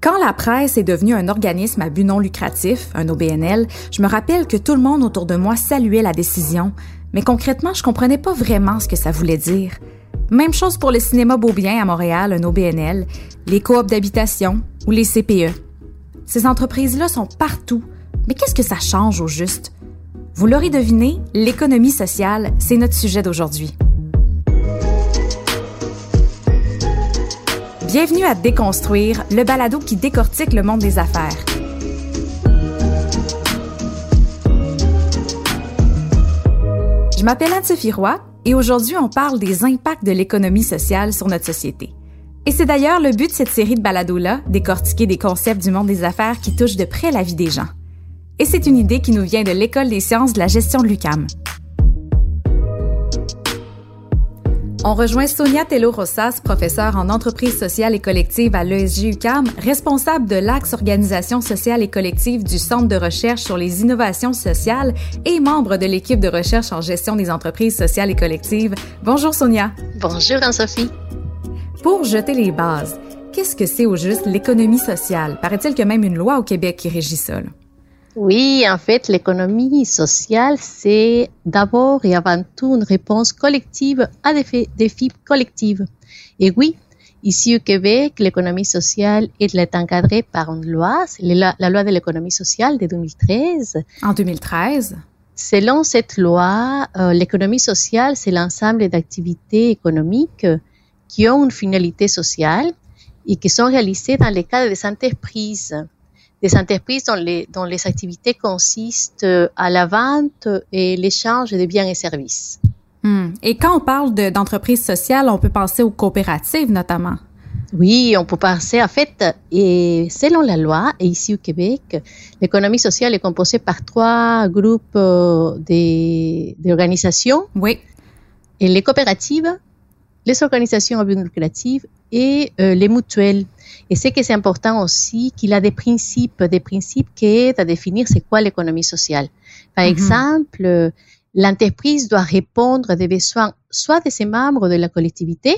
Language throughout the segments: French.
Quand la presse est devenue un organisme à but non lucratif, un OBNL, je me rappelle que tout le monde autour de moi saluait la décision, mais concrètement, je comprenais pas vraiment ce que ça voulait dire. Même chose pour le cinéma Beaubien à Montréal, un OBNL, les coops d'habitation ou les CPE. Ces entreprises-là sont partout, mais qu'est-ce que ça change au juste? Vous l'aurez deviné, l'économie sociale, c'est notre sujet d'aujourd'hui. Bienvenue à Déconstruire, le balado qui décortique le monde des affaires. Je m'appelle Anne-Sophie Roy et aujourd'hui on parle des impacts de l'économie sociale sur notre société. Et c'est d'ailleurs le but de cette série de balados-là, décortiquer des concepts du monde des affaires qui touchent de près la vie des gens. Et c'est une idée qui nous vient de l'École des sciences de la gestion de l'UCAM. On rejoint Sonia Tello-Rossas, professeure en entreprise sociale et collective à l'ESG UCAM, responsable de l'Axe Organisation sociale et collective du Centre de recherche sur les innovations sociales et membre de l'équipe de recherche en gestion des entreprises sociales et collectives. Bonjour Sonia. Bonjour Anne-Sophie. Pour jeter les bases, qu'est-ce que c'est au juste l'économie sociale? Paraît-il qu'il y a même une loi au Québec qui régit ça? Oui, en fait, l'économie sociale, c'est d'abord et avant tout une réponse collective à des défis collectifs. Et oui, ici au Québec, l'économie sociale est encadrée par une loi, la, loi de l'économie sociale de 2013. En 2013? Selon cette loi, euh, l'économie sociale, c'est l'ensemble d'activités économiques qui ont une finalité sociale et qui sont réalisées dans le cadre des entreprises des entreprises dont les, dont les activités consistent euh, à la vente et l'échange de biens et services. Hmm. Et quand on parle d'entreprises sociales, on peut penser aux coopératives notamment. Oui, on peut penser, en fait, et selon la loi, et ici au Québec, l'économie sociale est composée par trois groupes euh, d'organisations. Oui. Et les coopératives, les organisations à but lucratif et euh, les mutuelles. Et c'est que c'est important aussi qu'il a des principes, des principes qui aident à définir c'est quoi l'économie sociale. Par mm-hmm. exemple, l'entreprise doit répondre à des besoins soit de ses membres de la collectivité,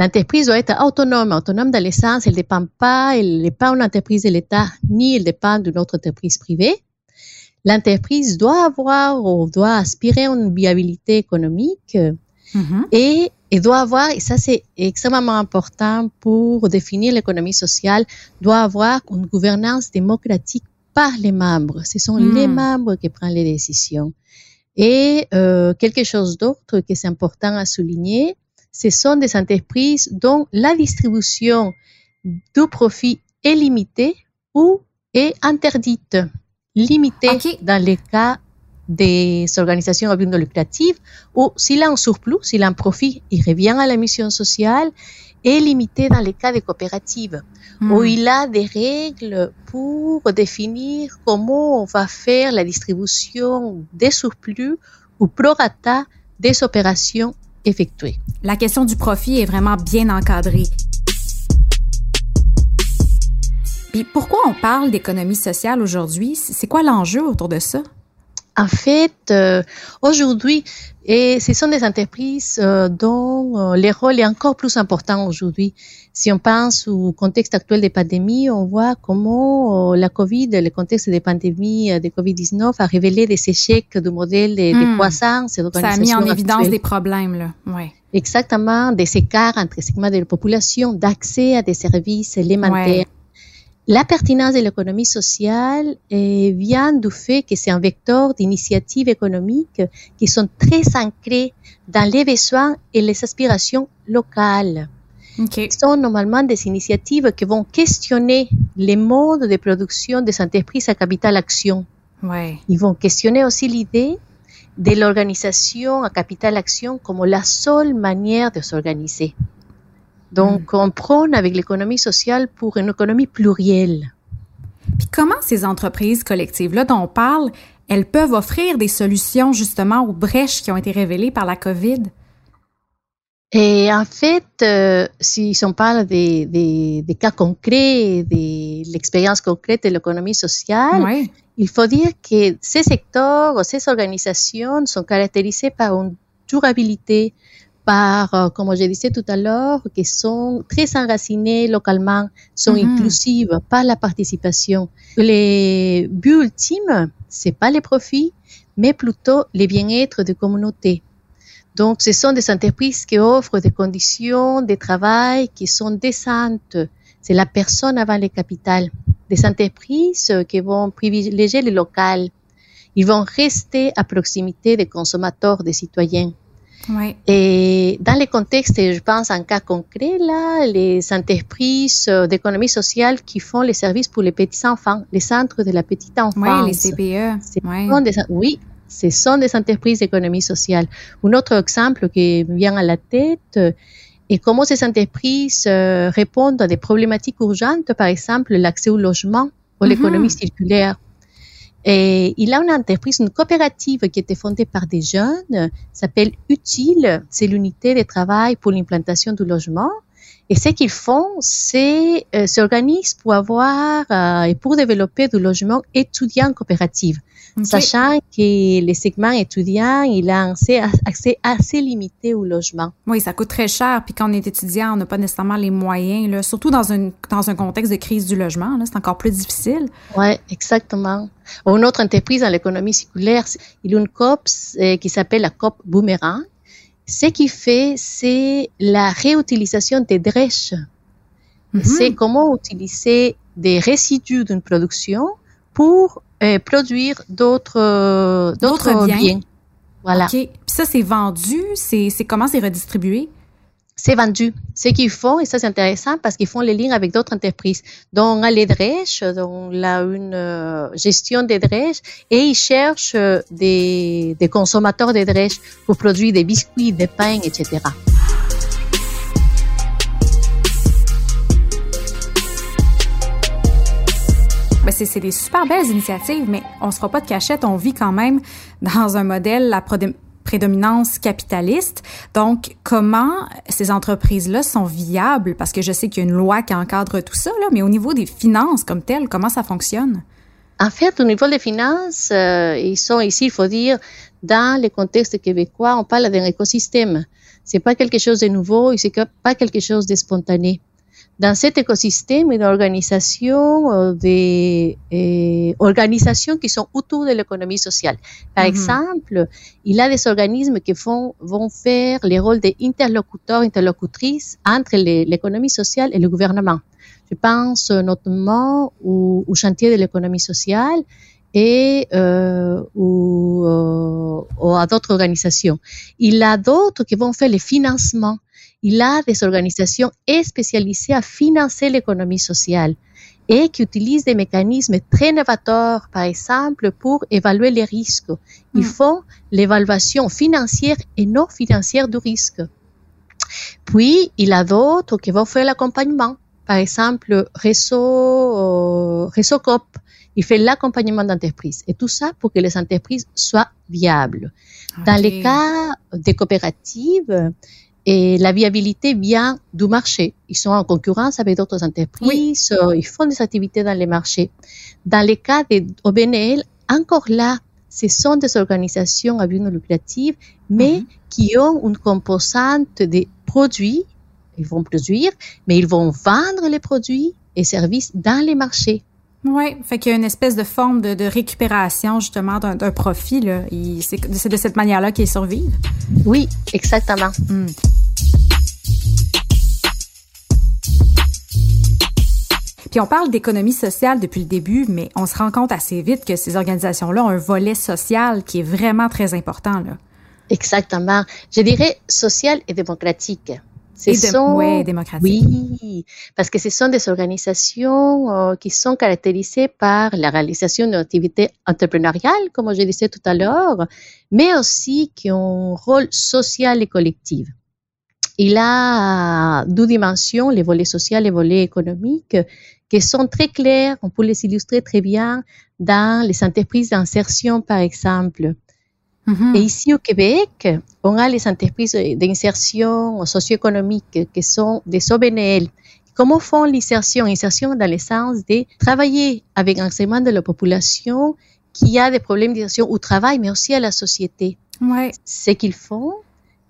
L'entreprise doit être autonome, autonome dans l'essence, elle ne dépend pas, elle n'est pas une entreprise de l'État, ni elle dépend d'une autre entreprise privée. L'entreprise doit avoir ou doit aspirer à une viabilité économique mm-hmm. et et doit avoir, et ça c'est extrêmement important pour définir l'économie sociale, doit avoir une gouvernance démocratique par les membres. Ce sont les hmm. membres qui prennent les décisions. Et euh, quelque chose d'autre qui est important à souligner, ce sont des entreprises dont la distribution du profit est limitée ou est interdite. Limitée dans les cas des organisations à but non lucratif ou s'il a un surplus, s'il a un profit, il revient à la mission sociale est limité dans les cas de coopératives où hmm. il a des règles pour définir comment on va faire la distribution des surplus ou prorata des opérations effectuées. La question du profit est vraiment bien encadrée. Puis pourquoi on parle d'économie sociale aujourd'hui? C'est quoi l'enjeu autour de ça? En fait, euh, aujourd'hui, et ce sont des entreprises euh, dont euh, le rôle est encore plus important aujourd'hui. Si on pense au contexte actuel des pandémies, on voit comment la COVID, le contexte des pandémies de COVID-19 a révélé des échecs du modèle de, de hmm. croissance et Ça a mis en évidence des problèmes, là. Ouais. Exactement, des écarts entre segments de la population, d'accès à des services élémentaires. La pertinence de l'économie sociale eh, vient du fait que c'est un vecteur d'initiatives économiques qui sont très ancrées dans les besoins et les aspirations locales. Ce sont normalement des initiatives qui vont questionner les modes de production des entreprises à capital action. Ils vont questionner aussi l'idée de l'organisation à capital action comme la seule manière de s'organiser. Donc, mm. on prône avec l'économie sociale pour une économie plurielle. Puis comment ces entreprises collectives-là dont on parle, elles peuvent offrir des solutions justement aux brèches qui ont été révélées par la COVID? Et en fait, euh, si on parle des, des, cas concrets, de l'expérience concrète de l'économie sociale, il faut dire que ces secteurs, ces organisations sont caractérisées par une durabilité, par, euh, comme je disais tout à l'heure, qui sont très enracinées localement, sont Mhm. inclusives par la participation. Les buts ultimes, c'est pas les profits, mais plutôt le bien-être des communautés. Donc, ce sont des entreprises qui offrent des conditions de travail qui sont décentes. C'est la personne avant le capital. Des entreprises qui vont privilégier le local. Ils vont rester à proximité des consommateurs, des citoyens. Et dans les contextes, je pense en cas concret, là, les entreprises euh, d'économie sociale qui font les services pour les petits enfants, les centres de la petite enfance. Ouais, les CPE. Des- oui, ce sont des entreprises d'économie sociale. Un autre exemple qui me vient à la tête euh, est comment ces entreprises euh, répondent à des problématiques urgentes, par exemple l'accès au logement ou Mhm. l'économie circulaire. Et il a une entreprise, une coopérative qui été fondée par des jeunes, s'appelle Utile, c'est l'unité de travail pour l'implantation du logement. Et ce qu'ils font, c'est euh, s'organisent pour avoir euh, et pour développer du logement étudiant coopérative, Sachant que les segments étudiants, il a un accès, accès assez limité au logement. Oui, ça coûte très cher. Puis quand on est étudiant, on n'a pas nécessairement les moyens. Là. Surtout dans, une, dans un contexte de crise du logement, là, c'est encore plus difficile. Ouais, exactement. Une autre entreprise dans l'économie circulaire, il y a une COP euh, qui s'appelle la COP Boomerang. Ce qu'il fait, c'est la réutilisation des drèches. Mhm. C'est comment utiliser des résidus d'une production pour euh, produire d'autres euh, D'autres biens. biens. Voilà. OK. Puis ça, c'est vendu. C'est comment c'est redistribué? c'est vendu. Ce qu'ils font, et ça c'est intéressant parce qu'ils font les liens avec d'autres entreprises. Donc, les drèches, donc on a une euh, gestion des drèches et ils cherchent euh, des, des consommateurs de drèches pour produire des biscuits, des pains, etc. c'est des super belles initiatives, mais on se fera pas de cachette. On vit quand même dans un modèle prodé- prédominance capitaliste. Donc, comment ces entreprises-là sont viables? Parce que je sais qu'il y a une loi qui encadre tout ça, là, mais au niveau des finances comme telles, comment ça fonctionne? En fait, au niveau des finances, euh, ils sont ici, il faut dire, dans le contexte québécois, on parle d'un écosystème. C'est pas quelque chose de nouveau et c'est pas quelque chose de spontané. Dans cet écosystème, une organisation, euh, des euh, organisations qui sont autour de l'économie sociale. Par Mhm. exemple, il y a des organismes qui font, vont faire les rôles d'interlocuteurs, interlocutrices entre l'économie sociale et le gouvernement. Je pense euh, notamment au, au chantier de l'économie sociale et euh, ou, euh, ou à d'autres organisations. Il y a d'autres qui vont faire les financements. Il y a des organisations spécialisées à financer l'économie sociale et qui utilisent des mécanismes très novateurs, par exemple, pour évaluer les risques. Ils Mm. font l'évaluation financière et non financière du risque. Puis, il y a d'autres qui vont faire l'accompagnement. Par exemple, réseau, euh, réseau COP, il fait l'accompagnement d'entreprise. Et tout ça pour que les entreprises soient viables. Dans OK. les cas des coopératives, et la viabilité vient du marché. Ils sont en concurrence avec d'autres entreprises, euh, ils font des activités dans les marchés. Dans les cas des OBNL, encore là, ce sont des organisations à but non lucratif, mais Mhm. qui ont une composante de produits. Ils vont produire, mais ils vont vendre les produits et services dans les marchés. Oui, fait qu'il y a une espèce de forme de, de récupération justement d'un profit. c'est de cette manière-là qu'ils survivent. Oui, exactement. Hmm. Puis on parle d'économie sociale depuis le début, mais on se rend compte assez vite que ces organisations-là ont un volet social qui est vraiment très important. Là. Exactement. Je dirais social et démocratique. Ce Et de- sont, ouais, démocratique. Oui, parce que ce sont des organisations euh, qui sont caractérisées par la réalisation d'une activité entrepreneuriale, comme je disais tout à l'heure, mais aussi qui ont un rôle social et collectif. Il a deux dimensions, les volets sociaux et les volets économiques, qui sont très clairs. On peut les illustrer très bien dans les entreprises d'insertion, par exemple. Mhm. Et ici au Québec, on a les entreprises d'insertion socio-économique qui sont des OBNL. Comment font l'insertion? Insertion dans le sens de travailler avec un segment de la population qui a des problèmes d'insertion au travail, mais aussi à la société. Ouais. Ce qu'ils font,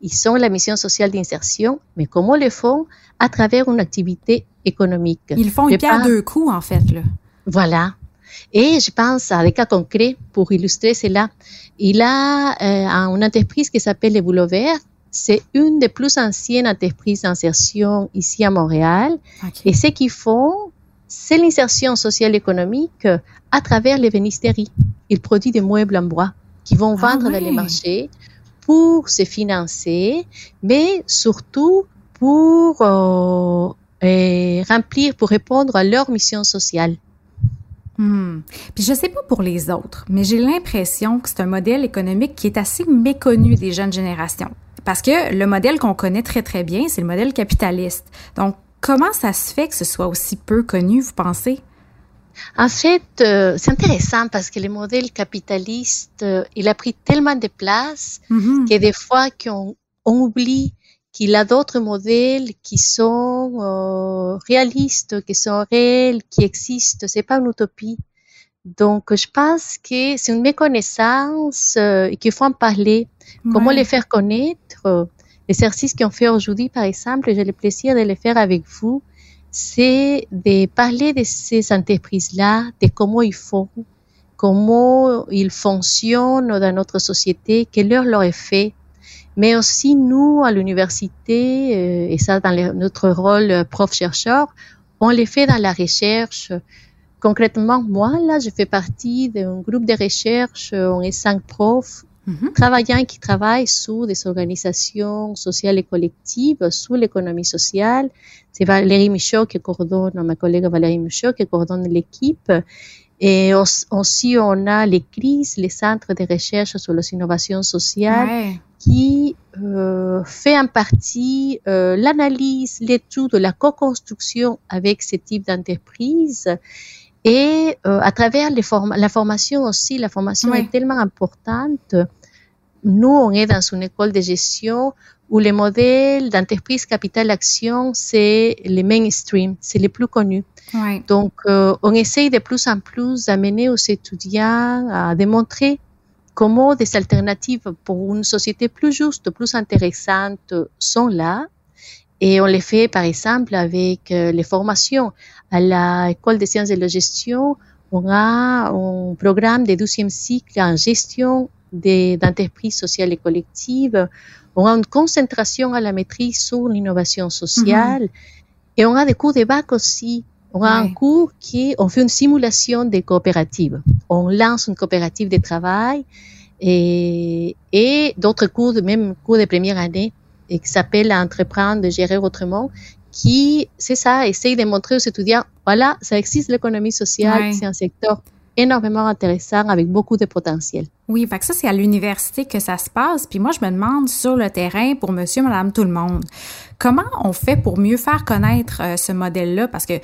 ils ont la mission sociale d'insertion, mais comment le font À travers une activité économique. Ils font une pierre deux coups, en fait. Là. Voilà. Et je pense à des cas concrets pour illustrer cela. Il a euh, une entreprise qui s'appelle Les Boulots Verts. C'est une des plus anciennes entreprises d'insertion ici à Montréal. Et ce qu'ils font, c'est l'insertion sociale économique à travers les vénisteries. Ils produisent des meubles en bois qui vont ah vendre dans les marchés pour se financer, mais surtout pour euh, remplir, pour répondre à leur mission sociale. Hmm. Puis je sais pas pour les autres, mais j'ai l'impression que c'est un modèle économique qui est assez méconnu des jeunes générations. Parce que le modèle qu'on connaît très très bien, c'est le modèle capitaliste. Donc, comment ça se fait que ce soit aussi peu connu, vous pensez? En fait, euh, c'est intéressant parce que le modèle capitaliste, euh, il a pris tellement de place mm-hmm. que des fois on, oublie qu'il a d'autres modèles qui sont euh, réalistes, qui sont réels, qui existent. C'est pas une utopie. Donc, je pense que c'est une méconnaissance et qu'il faut en parler. Comment les faire connaître? L'exercice qu'on fait aujourd'hui, par exemple, j'ai le plaisir de le faire avec vous c'est de parler de ces entreprises-là, de comment ils font, comment ils fonctionnent dans notre société, quel est leur effet. Mais aussi, nous, à l'université, euh, et ça dans notre rôle prof-chercheur, on les fait dans la recherche. Concrètement, moi, là, je fais partie d'un groupe de recherche, on est cinq profs, Mhm. Travaillant qui travaillent sous des organisations sociales et collectives, sous l'économie sociale. C'est Valérie Michaud qui coordonne, ma collègue Valérie Michaud qui coordonne l'équipe. Et aussi, on a les crises, les centres de recherche sur les innovations sociales qui euh, fait en partie euh, l'analyse, l'étude, la co-construction avec ce type d'entreprise. Et euh, à travers les la formation aussi, la formation est tellement importante nous, on est dans une école de gestion où les modèles d'entreprise capital action, c'est le mainstream, c'est les plus connus. Donc, euh, on essaye de plus en plus d'amener aux étudiants à démontrer comment des alternatives pour une société plus juste, plus intéressante sont là. Et on les fait, par exemple, avec euh, les formations. À l'école des sciences de la gestion, on a un programme de 12e cycle en gestion d'entreprises sociales et collectives. On a une concentration à la maîtrise sur l'innovation sociale. Et on a des cours de bac aussi. On a un cours qui, on fait une simulation des coopératives. On lance une coopérative de travail et, et d'autres cours, même cours de première année, et qui s'appelle Entreprendre, de gérer autrement, qui, c'est ça, essaye de montrer aux étudiants, voilà, ça existe l'économie sociale, c'est un secteur énormément intéressant avec beaucoup de potentiel. Oui, fait que ça, c'est à l'université que ça se passe. Puis moi, je me demande sur le terrain pour monsieur, madame, tout le monde, comment on fait pour mieux faire connaître euh, ce modèle-là? Parce que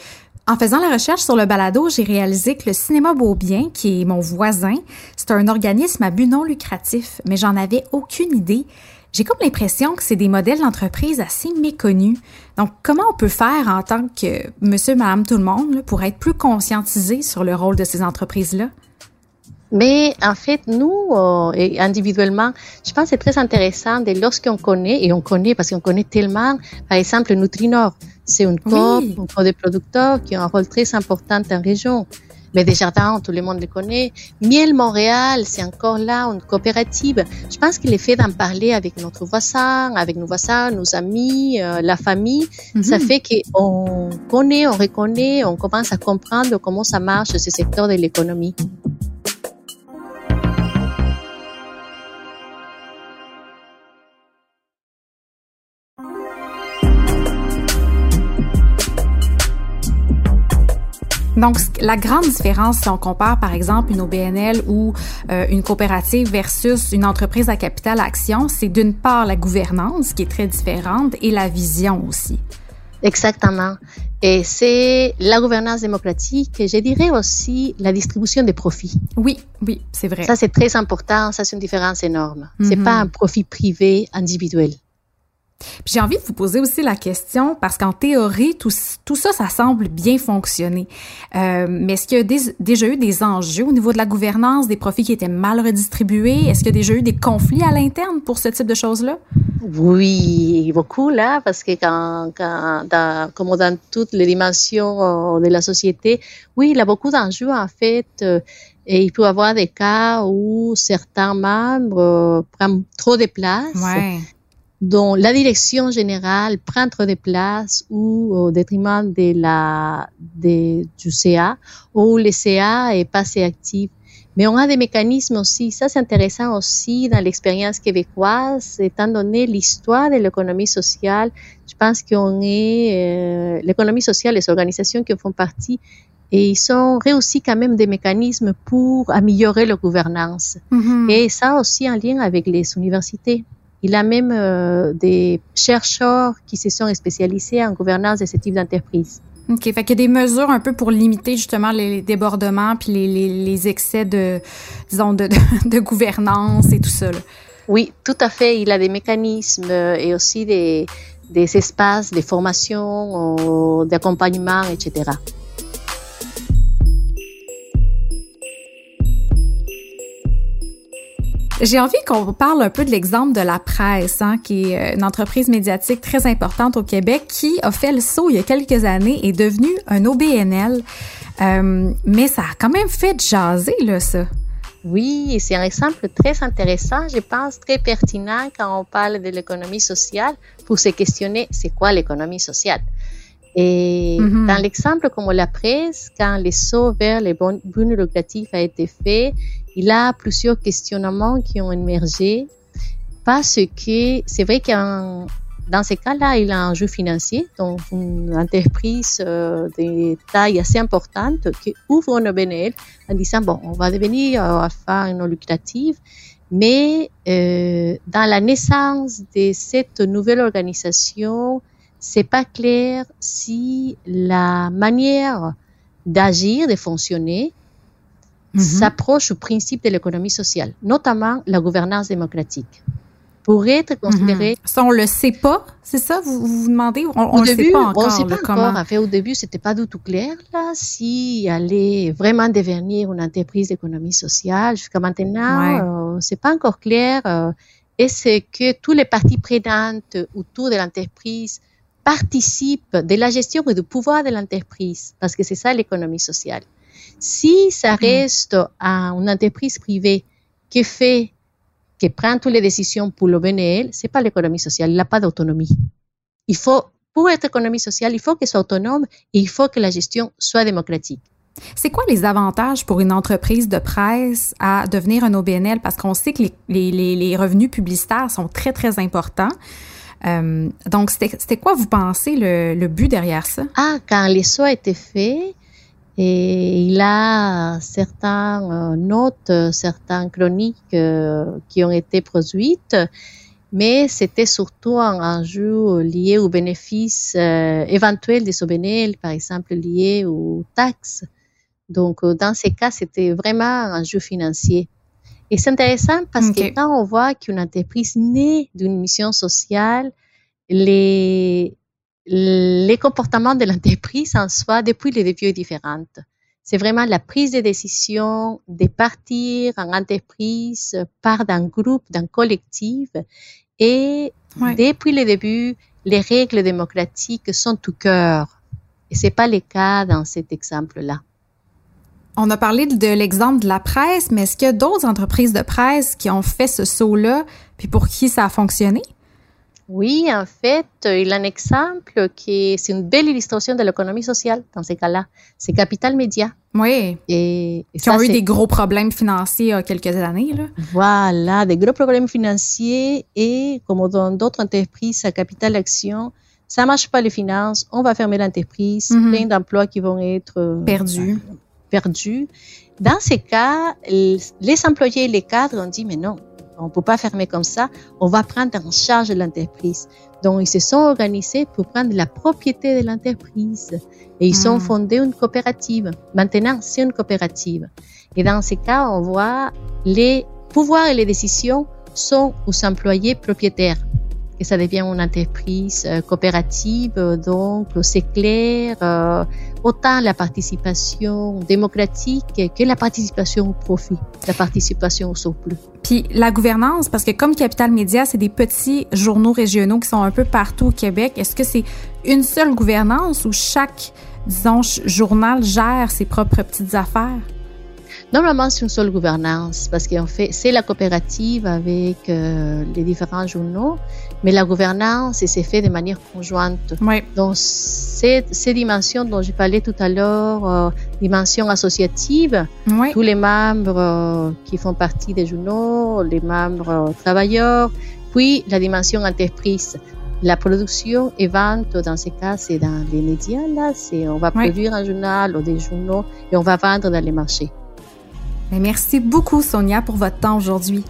en faisant la recherche sur le balado, j'ai réalisé que le Cinéma Beaubien, qui est mon voisin, c'est un organisme à but non lucratif, mais j'en avais aucune idée. J'ai comme l'impression que c'est des modèles d'entreprise assez méconnus. Donc, comment on peut faire en tant que monsieur, madame, tout le monde pour être plus conscientisé sur le rôle de ces entreprises-là? Mais en fait, nous, euh, individuellement, je pense que c'est très intéressant de lorsqu'on connaît, et on connaît parce qu'on connaît tellement, par exemple, Nutrinor, c'est une coop, un coop de producteurs qui a un rôle très important en région. Mais Desjardins, tout le monde le connaît. Miel Montréal, c'est encore là une coopérative. Je pense qu'il est fait d'en parler avec notre voisin, avec nos voisins, nos amis, euh, la famille. Ça mhm. fait qu'on connaît, on reconnaît, on commence à comprendre comment ça marche ce secteur de l'économie. Donc, la grande différence, si on compare par exemple une OBNL ou euh, une coopérative versus une entreprise à capital action, c'est d'une part la gouvernance qui est très différente et la vision aussi. Exactement. Et c'est la gouvernance démocratique et je dirais aussi la distribution des profits. Oui, oui, c'est vrai. Ça, c'est très important. Ça, c'est une différence énorme. C'est mhm. pas un profit privé individuel. J'ai envie de vous poser aussi la question parce qu'en théorie, tout, tout, ça, ça semble bien fonctionner. Euh, mais est-ce qu'il y a déjà eu des enjeux au niveau de la gouvernance, des profits qui étaient mal redistribués? Est-ce qu'il y a déjà eu des conflits à l'interne pour ce type de choses-là? Oui, beaucoup là, parce que quand, quand dans, comme dans toutes les dimensions de la société, oui, il y a beaucoup d'enjeux en fait. Euh, et il peut y avoir des cas où certains membres euh, prennent trop de place. Ouais dont la direction générale prend trop de place ou au détriment de la, de, du CA, ou le CA est pas assez actif. Mais on a des mécanismes aussi, ça c'est intéressant aussi dans l'expérience québécoise, étant donné l'histoire de l'économie sociale, je pense qu'on est, euh, l'économie sociale, les organisations qui en font partie, et ils ont réussi quand même des mécanismes pour améliorer la gouvernance. Mm-hmm. Et ça aussi en lien avec les universités. Il y a même euh, des chercheurs qui se sont spécialisés en gouvernance de ce type d'entreprise. OK. Fait qu'il y a des mesures un peu pour limiter justement les débordements puis les, les, les excès de, disons, de, de, de, gouvernance et tout ça. Là. Oui, tout à fait. Il y a des mécanismes et aussi des, des espaces de formation, d'accompagnement, etc. J'ai envie qu'on parle un peu de l'exemple de la presse, hein, qui est une entreprise médiatique très importante au Québec, qui a fait le saut il y a quelques années et est devenue un OBNL. Euh, mais ça a quand même fait jaser, là, ça. Oui, c'est un exemple très intéressant, je pense très pertinent quand on parle de l'économie sociale pour se questionner c'est quoi l'économie sociale? Et mm -hmm. dans l'exemple comme la presse, quand le saut vers les buts lucratifs a été fait, il y a plusieurs questionnements qui ont émergé parce que c'est vrai que dans ces cas-là, il y a un jeu financier, donc une entreprise euh, de taille assez importante qui ouvre une OBNL en disant, bon, on va devenir euh, à faire non lucrative, mais euh, dans la naissance de cette nouvelle organisation, c'est pas clair si la manière d'agir, de fonctionner, mm -hmm. s'approche au principe de l'économie sociale, notamment la gouvernance démocratique. Pour être considéré. Mm -hmm. Ça, on le sait pas, c'est ça? Vous vous demandez? On, au on début, le sait pas encore. On sait pas encore. comment... Au début, c'était pas du tout clair, là, si allait vraiment devenir une entreprise d'économie sociale. Jusqu'à maintenant, Ouais. euh, c'est pas encore clair. euh, et c'est que tous les parties prenantes autour de l'entreprise participent de la gestion et du pouvoir de l'entreprise, parce que c'est ça l'économie sociale. Si ça reste à une entreprise privée qui fait, qui prend toutes les décisions pour le BNL, c'est pas l'économie sociale, il n'a pas d'autonomie. Il faut, pour être économie sociale, il faut qu'elle soit autonome et il faut que la gestion soit démocratique. C'est quoi les avantages pour une entreprise de presse à devenir un OBNL? Parce qu'on sait que les, les, les, les revenus publicitaires sont très, très importants. Euh, donc, c'était quoi, vous pensez, le, le, but derrière ça? Ah, quand les sauts étaient faits, et il a certaines euh, notes, certaines chroniques euh, qui ont été produites, mais c'était surtout un enjeu lié aux bénéfices euh, éventuels des OBNL, par exemple liés aux taxes. Donc, dans ces cas, c'était vraiment un enjeu financier. Et c'est intéressant parce okay. que quand on voit qu'une entreprise naît d'une mission sociale, les, les comportements de l'entreprise en soi, depuis le début, est différente. C'est vraiment la prise de décision de partir en entreprise, part d'un groupe, d'un collectif. Et ouais. depuis le début, les règles démocratiques sont tout cœur. Et c'est pas le cas dans cet exemple-là. On a parlé de l'exemple de la presse, mais est-ce qu'il y a d'autres entreprises de presse qui ont fait ce saut-là, puis pour qui ça a fonctionné? Oui, en fait, il y a un exemple qui c'est une belle illustration de l'économie sociale dans ces cas-là. C'est Capital Média. Oui. Et, et qui ça, ont eu des gros problèmes financiers il y a quelques années. Là. Voilà, des gros problèmes financiers et comme dans d'autres entreprises à Capital Action, ça marche pas les finances, on va fermer l'entreprise, Mhm. mm -hmm. plein d'emplois qui vont être perdus. Perdus. Dans ces cas, les employés et les cadres ont dit, mais non, on ne peut pas fermer comme ça, on va prendre en charge l'entreprise. Donc, ils se sont organisés pour prendre la propriété de l'entreprise et ils mmh. ont fondé une coopérative. Maintenant, c'est une coopérative. Et dans ces cas, on voit les pouvoirs et les décisions sont aux employés propriétaires. Que ça devient une entreprise euh, coopérative. Donc, c'est clair, euh, autant la participation démocratique que la participation au profit, la participation au surplus. Puis la gouvernance, parce que comme Capital Média, c'est des petits journaux régionaux qui sont un peu partout au Québec, est-ce que c'est une seule gouvernance ou chaque, disons, journal gère ses propres petites affaires? Normalement, c'est une seule gouvernance parce qu'en fait, c'est la coopérative avec euh, les différents journaux, mais la gouvernance, c'est fait de manière conjointe. Oui. Donc, ces, dimensions dont j'ai parlé tout à l'heure, euh, dimension associative, oui. tous les membres euh, qui font partie des journaux, les membres travailleurs, puis la dimension entreprise. La production et vente, dans ces cas, c'est dans les médias, là, c'est on va Oui. produire un journal ou des journaux et on va vendre dans les marchés. Mais merci beaucoup, Sonia, pour votre temps aujourd'hui.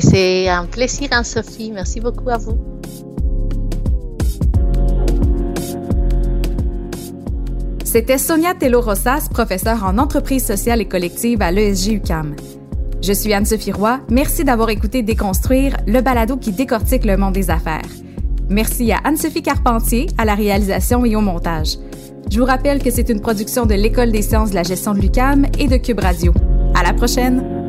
C'est un plaisir, Anne-Sophie. Merci beaucoup à vous. C'était Sonia Tello-Rossas, professeure en entreprise sociale et collective à l'ESG UCAM. Je suis Anne-Sophie Roy. Merci d'avoir écouté Déconstruire, le balado qui décortique le monde des affaires. Merci à Anne-Sophie Carpentier, à la réalisation et au montage. Je vous rappelle que c'est une production de l'École des sciences de la gestion de l'UCAM et de Cube Radio. À la prochaine!